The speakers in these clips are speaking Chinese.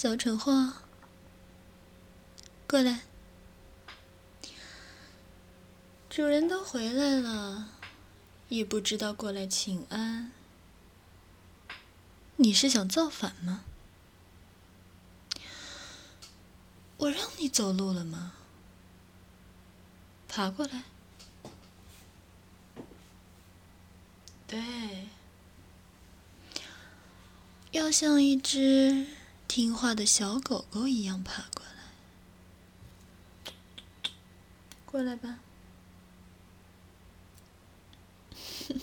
小蠢货，过来。主人都回来了，也不知道过来请安。你是想造反吗？我让你走路了吗？爬过来。对，要像一只听话的小狗狗一样爬过来。过来吧。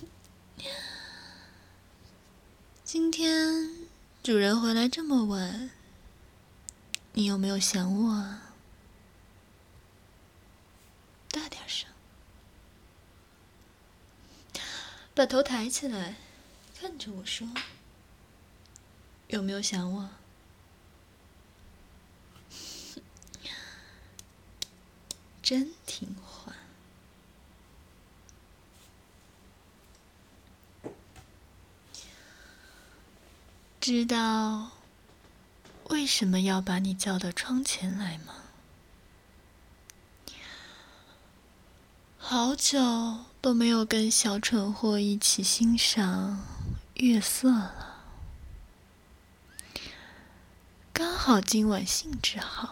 今天主人回来这么晚，你有没有想我啊？大点声，把头抬起来，看着我说：“有没有想我？”真听话。知道为什么要把你叫到窗前来吗？好久都没有跟小蠢货一起欣赏月色了，刚好今晚兴致好，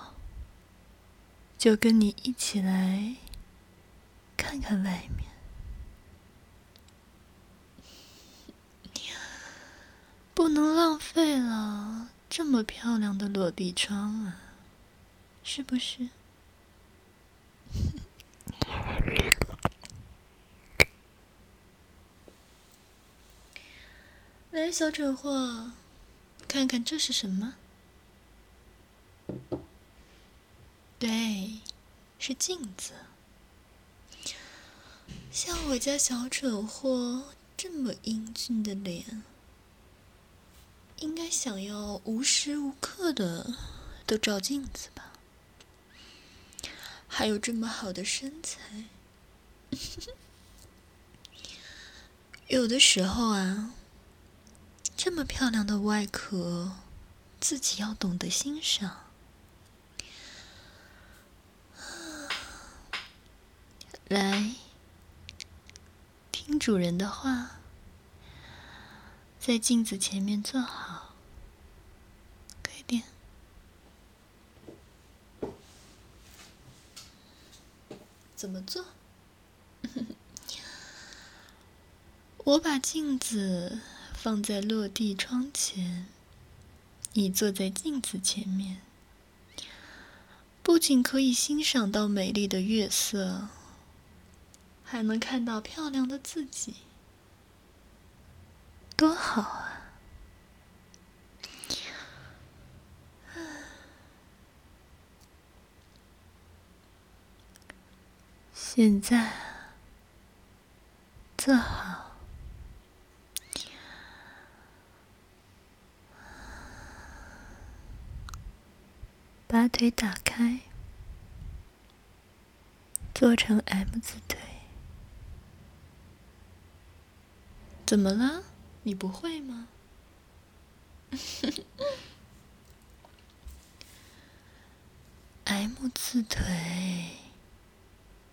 就跟你一起来看看外面。不能浪费了这么漂亮的落地窗啊，是不是？来，小蠢货，看看这是什么？对，是镜子。像我家小蠢货这么英俊的脸。应该想要无时无刻的都照镜子吧？还有这么好的身材，有的时候啊，这么漂亮的外壳，自己要懂得欣赏。来，听主人的话。在镜子前面坐好，快点。怎么做？我把镜子放在落地窗前，你坐在镜子前面，不仅可以欣赏到美丽的月色，还能看到漂亮的自己。多好啊！现在坐好，把腿打开，做成 M 字腿。怎么了？你不会吗？M 字腿，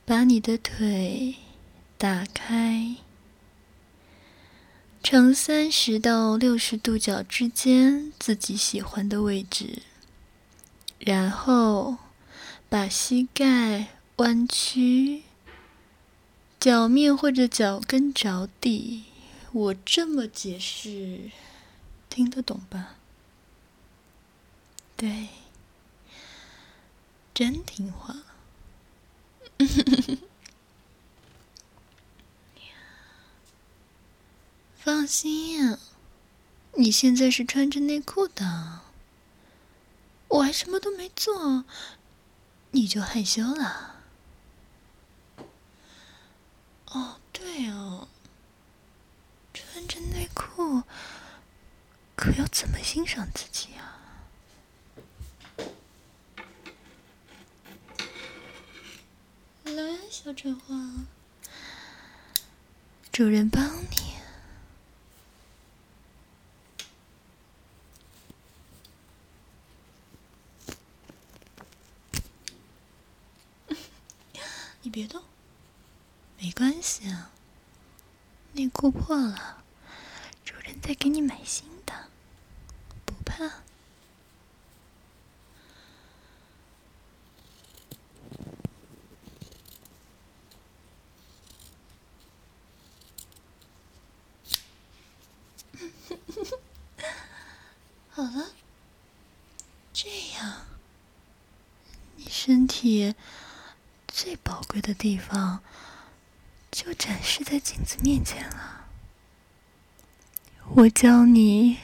把你的腿打开，呈三十到六十度角之间，自己喜欢的位置，然后把膝盖弯曲，脚面或者脚跟着地。我这么解释，听得懂吧？对，真听话。放心，你现在是穿着内裤的，我还什么都没做，你就害羞了。哦，对哦。穿着内裤可要怎么欣赏自己啊？来小蠢货主人帮你。你别动。没关系啊。内裤破了，主人再给你买新的，不怕。好了，这样，你身体最宝贵的地方就展示在镜子面前了。我教你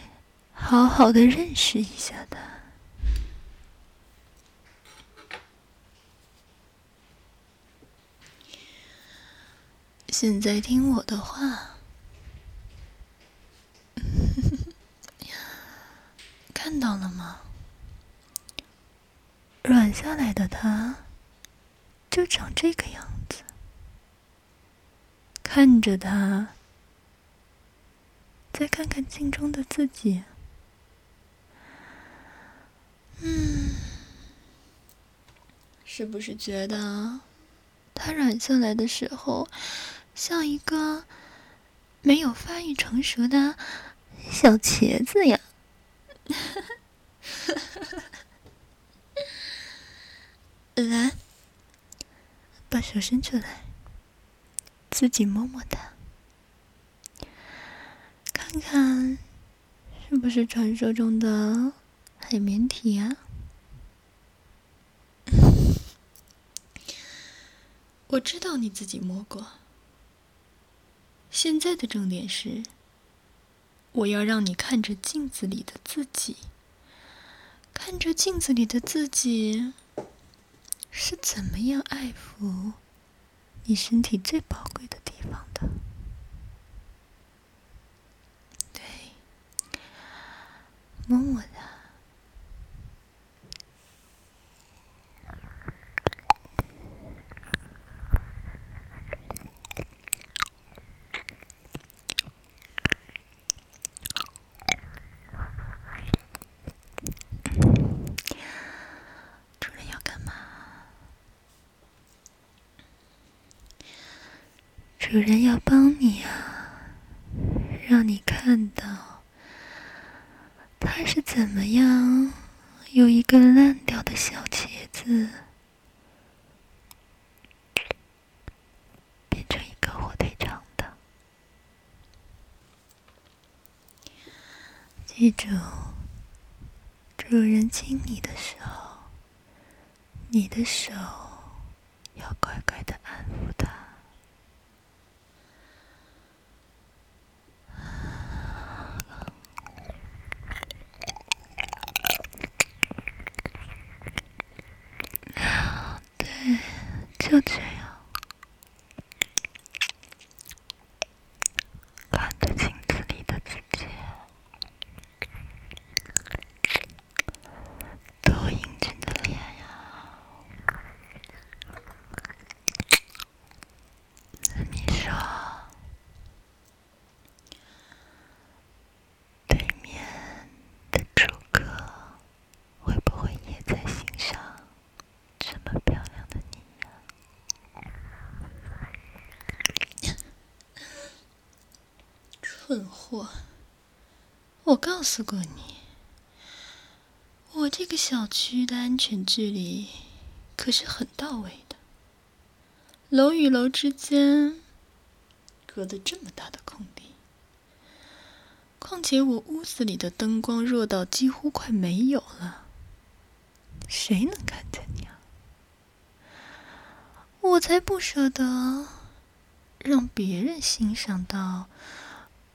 好好的认识一下他。现在听我的话。看到了吗？软下来的他就长这个样。看着他，再看看镜中的自己。嗯，是不是觉得他软下来的时候，像一个没有发育成熟的小茄子呀？来，把手伸出来，自己摸摸它，看看是不是传说中的海绵体啊？我知道你自己摸过。现在的重点是，我要让你看着镜子里的自己，看着镜子里的自己。是怎么样爱抚你身体最宝贵的地方的？对，摸摸它。主人要帮你啊，让你看到他是怎么样由一个烂掉的小茄子变成一个火腿肠的。记住，主人亲你的时候，你的手要乖乖的安抚他。就这样。我！我告诉过你，我这个小区的安全距离可是很到位的。楼与楼之间隔着这么大的空地，况且我屋子里的灯光弱到几乎快没有了，谁能看见你啊？我才不舍得让别人欣赏到。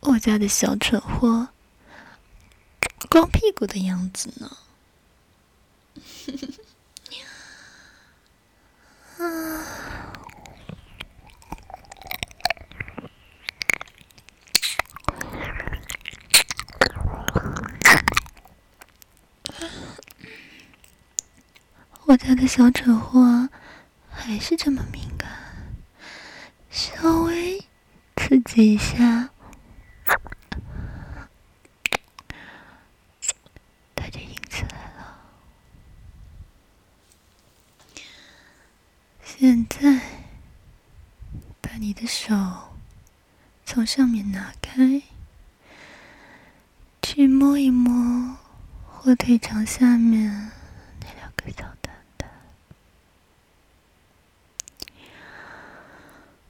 我家的小蠢货，光屁股的样子呢？我家的小蠢货还是这么敏感，稍微刺激一下。现在，把你的手从上面拿开，去摸一摸火腿肠下面那两个小蛋蛋。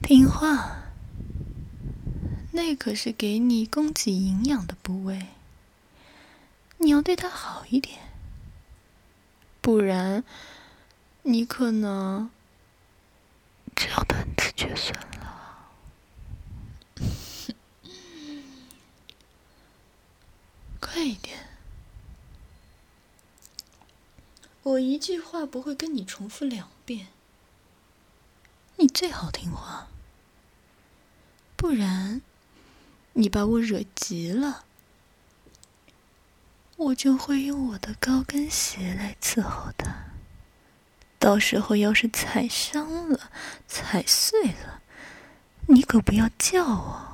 听话，那可是给你供给营养的部位，你要对它好一点，不然你可能断子绝孙了。快一点！我一句话不会跟你重复两遍，你最好听话，不然你把我惹急了，我就会用我的高跟鞋来伺候它。到时候要是踩伤了、踩碎了，你可不要叫我。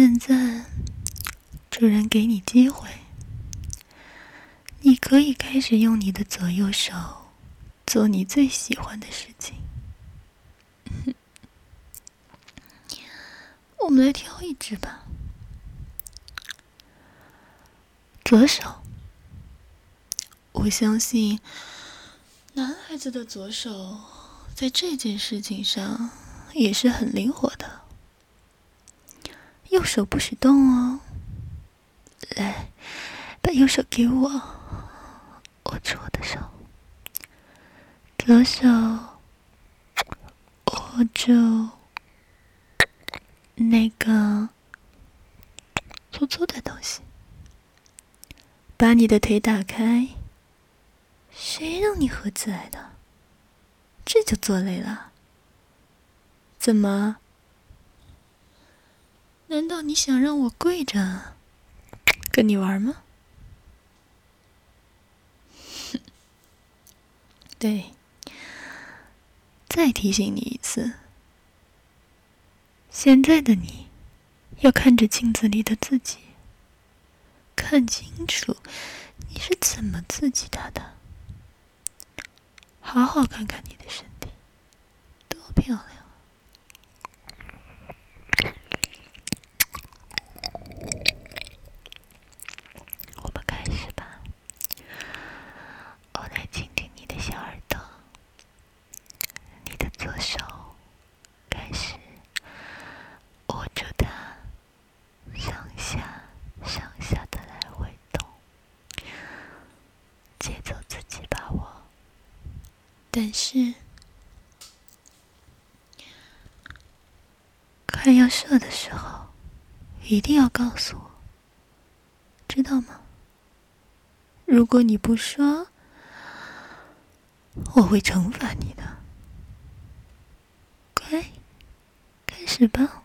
现在，主人给你机会，你可以开始用你的左右手做你最喜欢的事情。我们来挑一只吧，左手。我相信，男孩子的左手在这件事情上也是很灵活的。右手不许动哦，来，把右手给我，握住我的手。左手握住那个粗粗的东西，把你的腿打开。谁让你盒子来的？这就做累了？怎么？难道你想让我跪着跟你玩吗？对，再提醒你一次，现在的你要看着镜子里的自己，看清楚你是怎么刺激他的，好好看看你的身体，多漂亮。快要射的时候，一定要告诉我，知道吗？如果你不说，我会惩罚你的。乖，开始吧。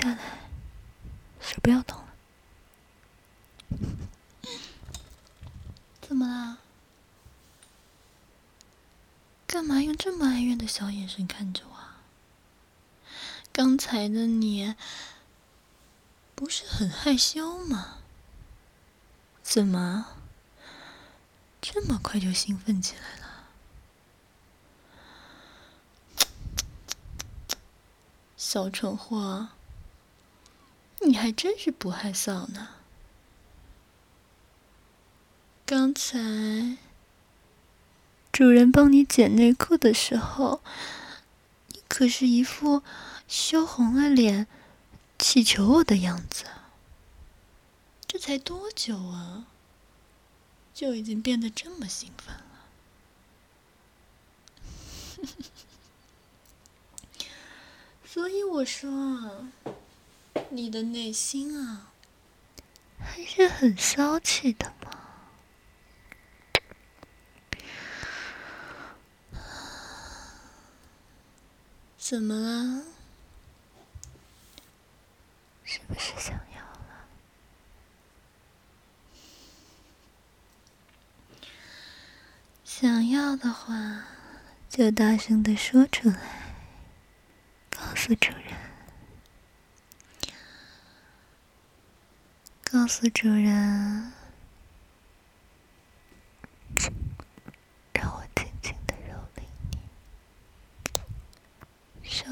下来，手不要动了。怎么啦？干嘛用这么哀怨的小眼神看着我？刚才的你不是很害羞吗？怎么这么快就兴奋起来了？小蠢货，你还真是不害臊呢。刚才主人帮你剪内裤的时候，你可是一副……羞红了脸，乞求我的样子。这才多久啊，就已经变得这么兴奋了。所以我说，你的内心啊，还是很骚气的嘛。怎么了？是不是想要了？想要的话，就大声的说出来，告诉主人，告诉主人，让我轻轻的蹂躏你，说，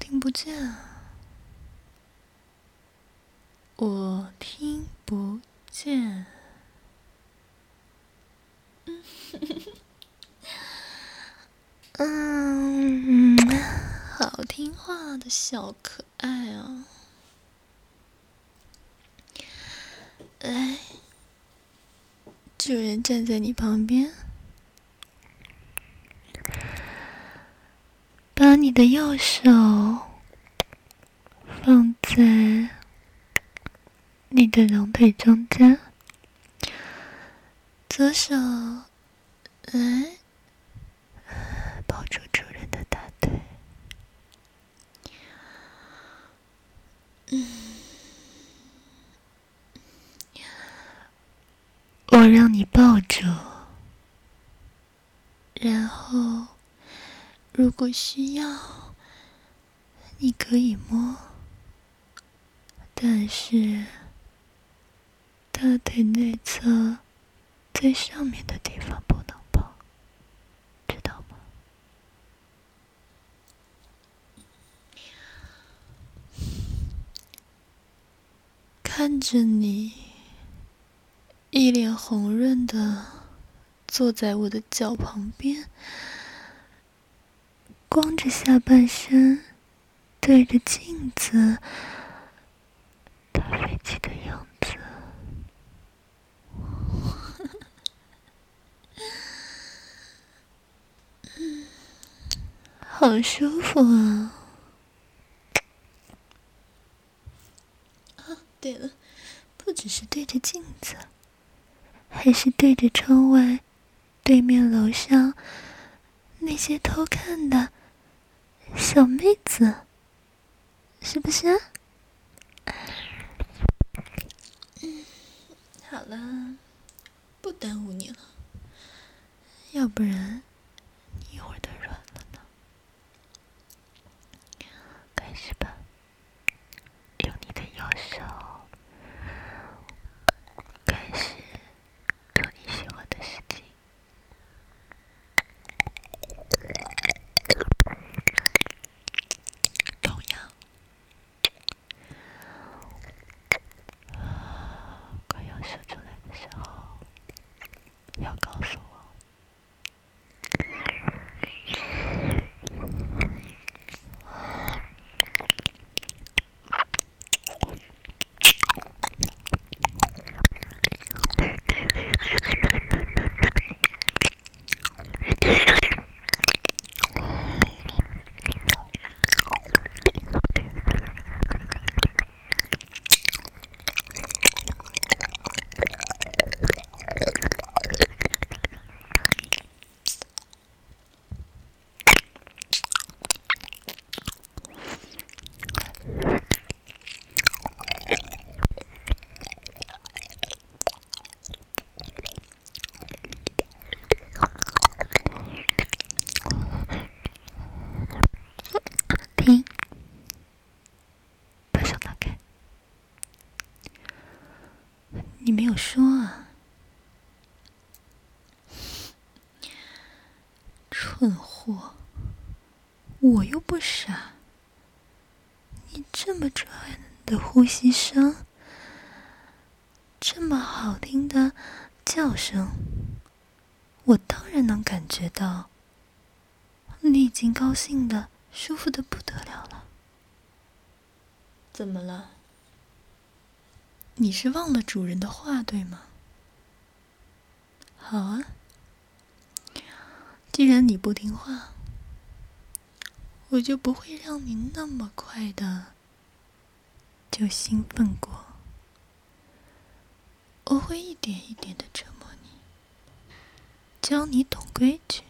听不见，我听不见。嗯，好听话的小可。爱啊！来，主人站在你旁边，把你的右手。放在你的两腿中间，左手来抱住主人的大腿。嗯，我让你抱住，然后如果需要，你可以摸。但是，大腿内侧最上面的地方不能碰，知道吗？看着你一脸红润的坐在我的脚旁边，光着下半身，对着镜子打。飞机的样子，嗯，好舒服啊！啊，对了，不只是对着镜子，还是对着窗外，对面楼上那些偷看的小妹子，是不是？嗯好了，不耽误你了。要不然，你一会儿都软了呢。开始吧，用你的右手。要告诉我，没有说啊？蠢货，我又不傻。你这么转的呼吸声，这么好听的叫声，我当然能感觉到。你已经高兴的、舒服的不得了了。怎么了？你是忘了主人的话，对吗？好啊，既然你不听话，我就不会让你那么快的就兴奋过。我会一点一点的折磨你，教你懂规矩。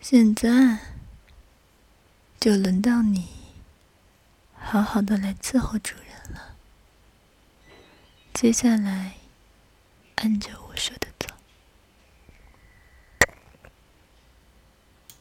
现在就轮到你好好的来伺候主人了。接下来，按着